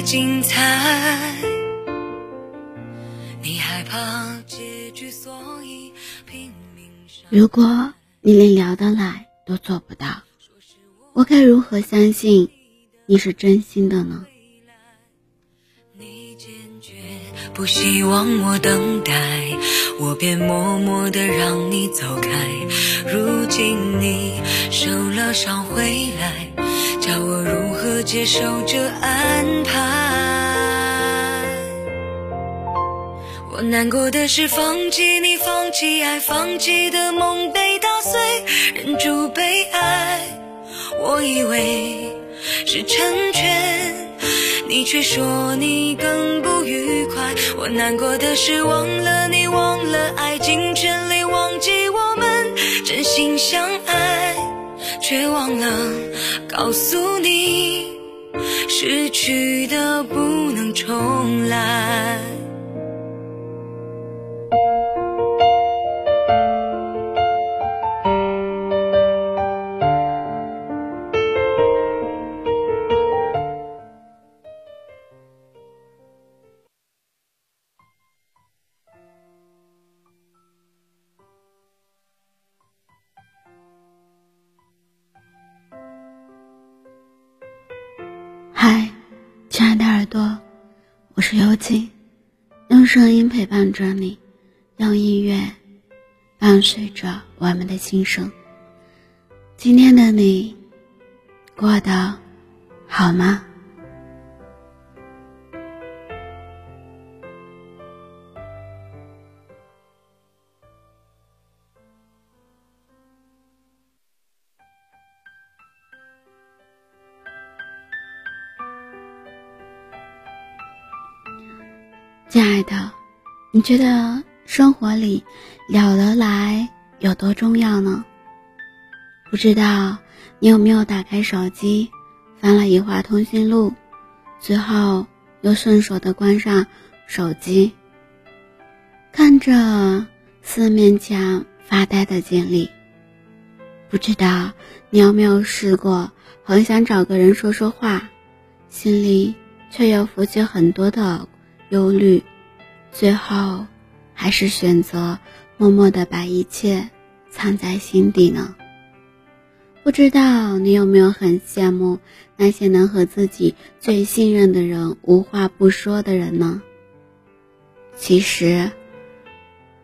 精彩。你害怕结局，所以拼命。如果你连聊得来都做不到，我该如何相信你是真心的呢？你坚决不希望我等待，我便默默的让你走开。如今你受了伤回来，叫我如何接受这安排？我难过的是放弃你，放弃爱，放弃的梦被打碎，忍住悲哀。我以为是成全，你却说你更不愉快。我难过的是忘了你，忘了爱，尽全力忘记我们真心相爱，却忘了告诉你，失去的不能重来。伴着你，用音乐伴随着我们的心声。今天的你过得好吗？觉得生活里聊得来有多重要呢？不知道你有没有打开手机，翻了一会儿通讯录，最后又顺手的关上手机，看着四面墙发呆的经历。不知道你有没有试过，很想找个人说说话，心里却又浮起很多的。忧虑，最后还是选择默默的把一切藏在心底呢。不知道你有没有很羡慕那些能和自己最信任的人无话不说的人呢？其实，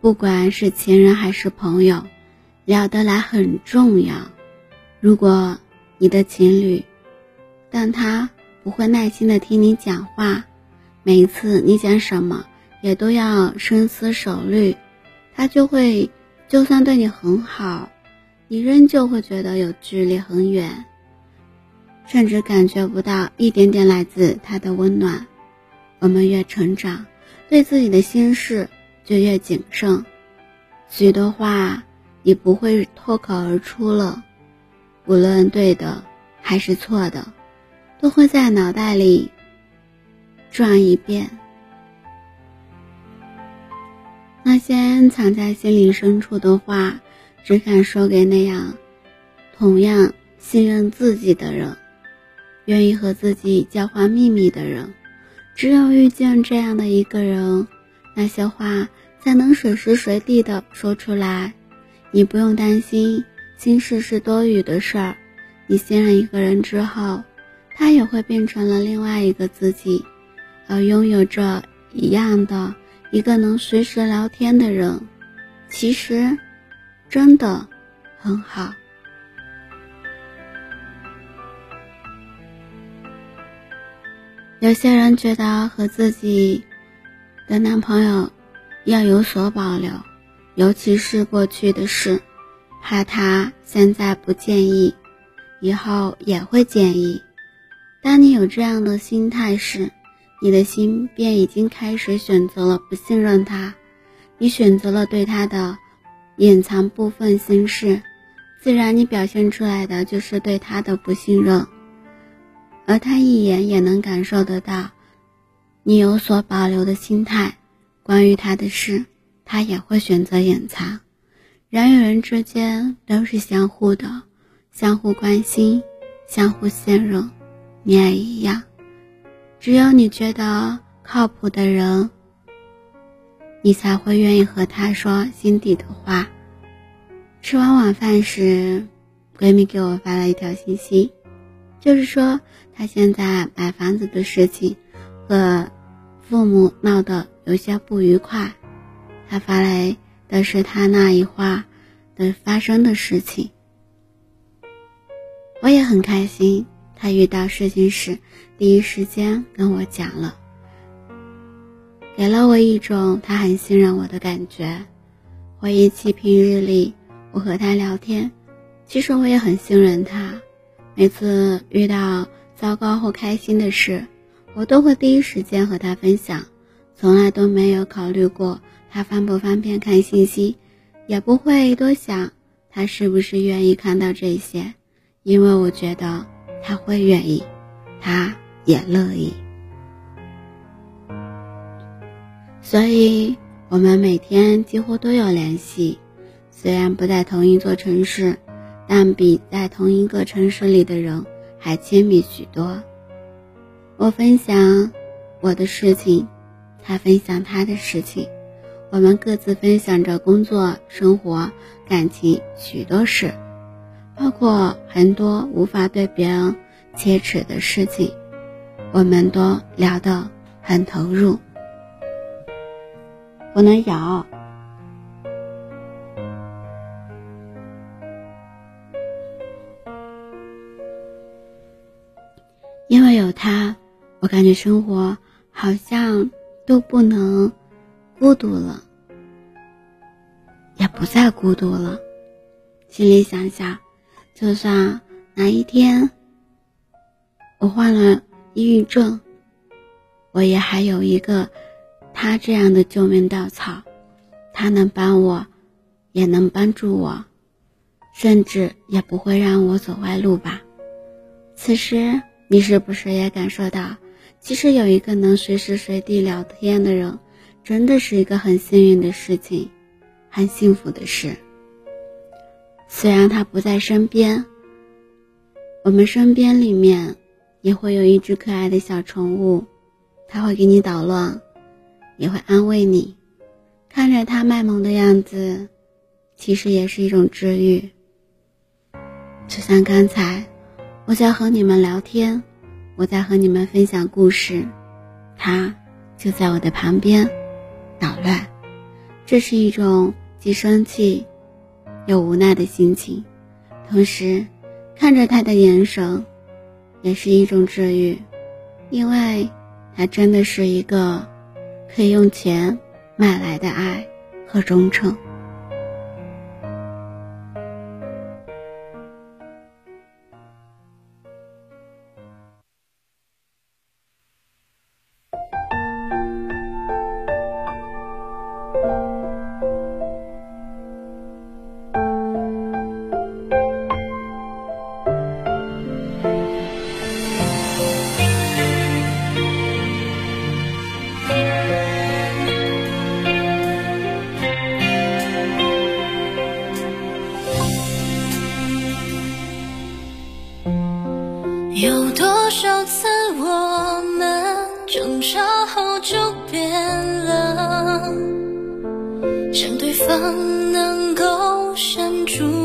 不管是情人还是朋友，聊得来很重要。如果你的情侣，但他不会耐心的听你讲话。每一次你讲什么，也都要深思熟虑，他就会，就算对你很好，你仍旧会觉得有距离很远，甚至感觉不到一点点来自他的温暖。我们越成长，对自己的心事就越谨慎，许多话你不会脱口而出了，无论对的还是错的，都会在脑袋里。转一遍，那些藏在心里深处的话，只敢说给那样同样信任自己的人，愿意和自己交换秘密的人。只有遇见这样的一个人，那些话才能随时随地的说出来。你不用担心心事是多余的事儿。你信任一个人之后，他也会变成了另外一个自己。而拥有着一样的一个能随时聊天的人，其实真的很好。有些人觉得和自己的男朋友要有所保留，尤其是过去的事，怕他现在不介意，以后也会介意。当你有这样的心态时，你的心便已经开始选择了不信任他，你选择了对他的隐藏部分心事，自然你表现出来的就是对他的不信任，而他一眼也能感受得到你有所保留的心态，关于他的事，他也会选择隐藏。人与人之间都是相互的，相互关心，相互信任。你也一样。只有你觉得靠谱的人，你才会愿意和他说心底的话。吃完晚饭时，闺蜜给我发了一条信息，就是说她现在买房子的事情和父母闹得有些不愉快。她发来。的是他那一话的发生的事情，我也很开心。他遇到事情时，第一时间跟我讲了，给了我一种他很信任我的感觉。回忆起平日里我和他聊天，其实我也很信任他。每次遇到糟糕或开心的事，我都会第一时间和他分享，从来都没有考虑过。他方不方便看信息，也不会多想他是不是愿意看到这些，因为我觉得他会愿意，他也乐意。所以，我们每天几乎都有联系，虽然不在同一座城市，但比在同一个城市里的人还亲密许多。我分享我的事情，他分享他的事情。我们各自分享着工作、生活、感情许多事，包括很多无法对别人启齿的事情，我们都聊得很投入。不能咬，因为有他，我感觉生活好像都不能。孤独了，也不再孤独了。心里想想，就算哪一天我患了抑郁症，我也还有一个他这样的救命稻草，他能帮我，也能帮助我，甚至也不会让我走歪路吧。此时，你是不是也感受到，其实有一个能随时随地聊天的人？真的是一个很幸运的事情，很幸福的事。虽然他不在身边，我们身边里面也会有一只可爱的小宠物，它会给你捣乱，也会安慰你。看着它卖萌的样子，其实也是一种治愈。就像刚才我在和你们聊天，我在和你们分享故事，它就在我的旁边。捣乱，这是一种既生气有无奈的心情。同时，看着他的眼神，也是一种治愈，因为他真的是一个可以用钱买来的爱和忠诚。能够删除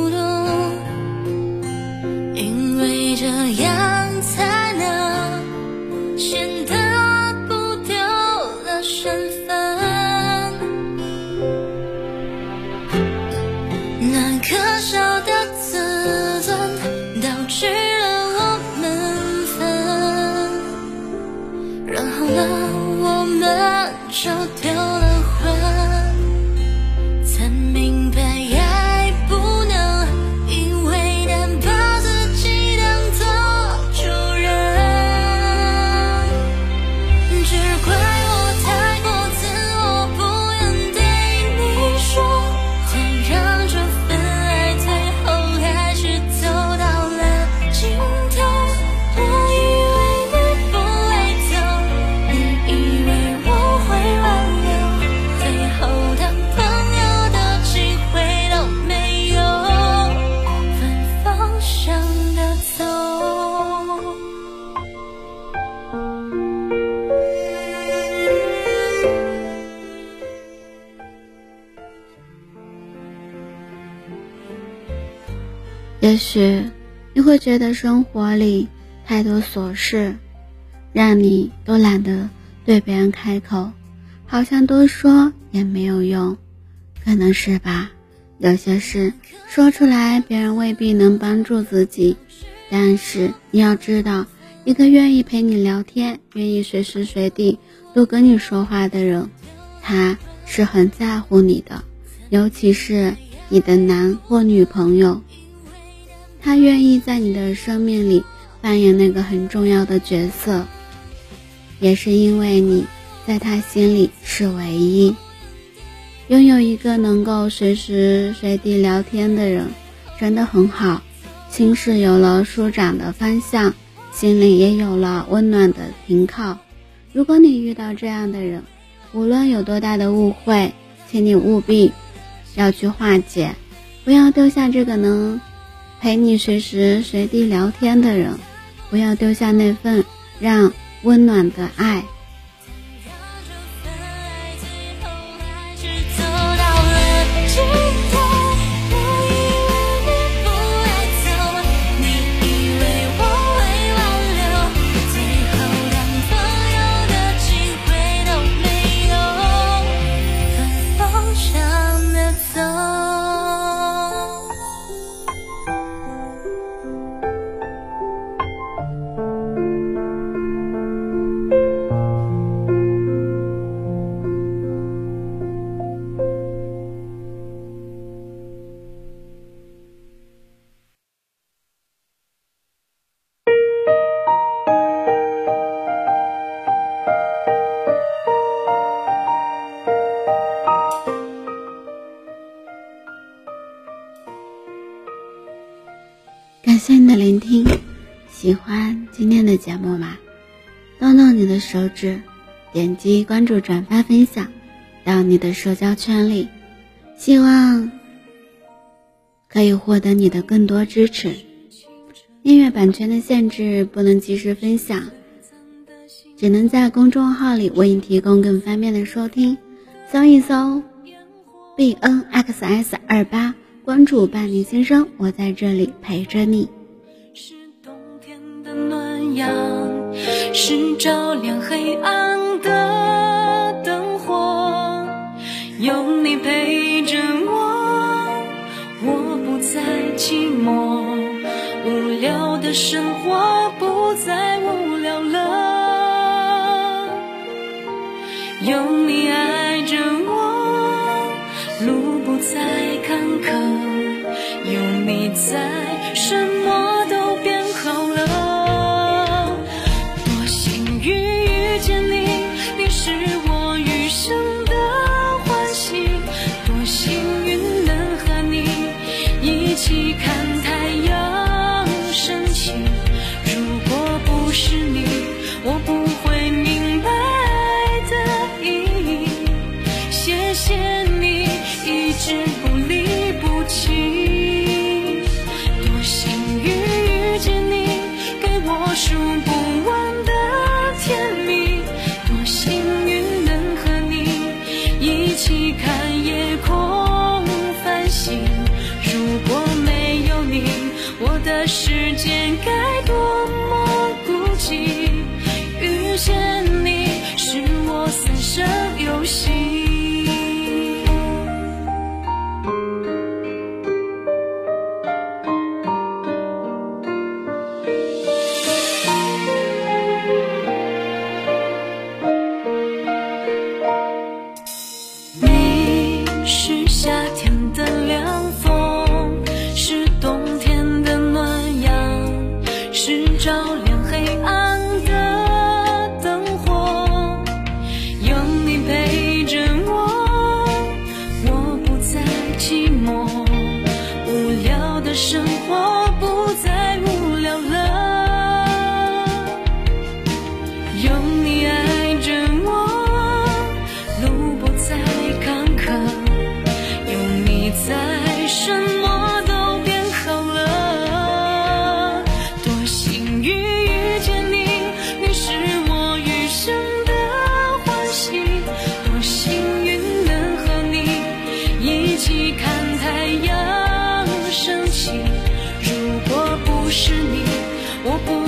也许你会觉得生活里太多琐事，让你都懒得对别人开口，好像多说也没有用，可能是吧。有些事说出来，别人未必能帮助自己，但是你要知道，一个愿意陪你聊天、愿意随时随地都跟你说话的人，他是很在乎你的，尤其是你的男或女朋友，他愿意在你的生命里扮演那个很重要的角色，也是因为你在他心里是唯一。拥有一个能够随时随地聊天的人，真的很好。心事有了舒展的方向，心里也有了温暖的停靠。如果你遇到这样的人，无论有多大的误会，请你务必要去化解，不要丢下这个能陪你随时随地聊天的人，不要丢下那份让温暖的爱。喜欢今天的节目吗？动动你的手指，点击关注、转发、分享到你的社交圈里，希望可以获得你的更多支持。音乐版权的限制不能及时分享，只能在公众号里为你提供更方便的收听。搜一搜 b n x s 二八。关注伴你心声，我在这里陪着你。是冬天的暖阳，是照亮黑暗的灯火。有你陪着我，我不再寂寞。无聊的生活不再无聊了。有你爱着我，路不再坎坷。有你在，身一起看太阳升起。如果不是你，我不。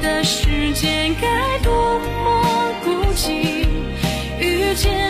的时间该多么孤寂遇见。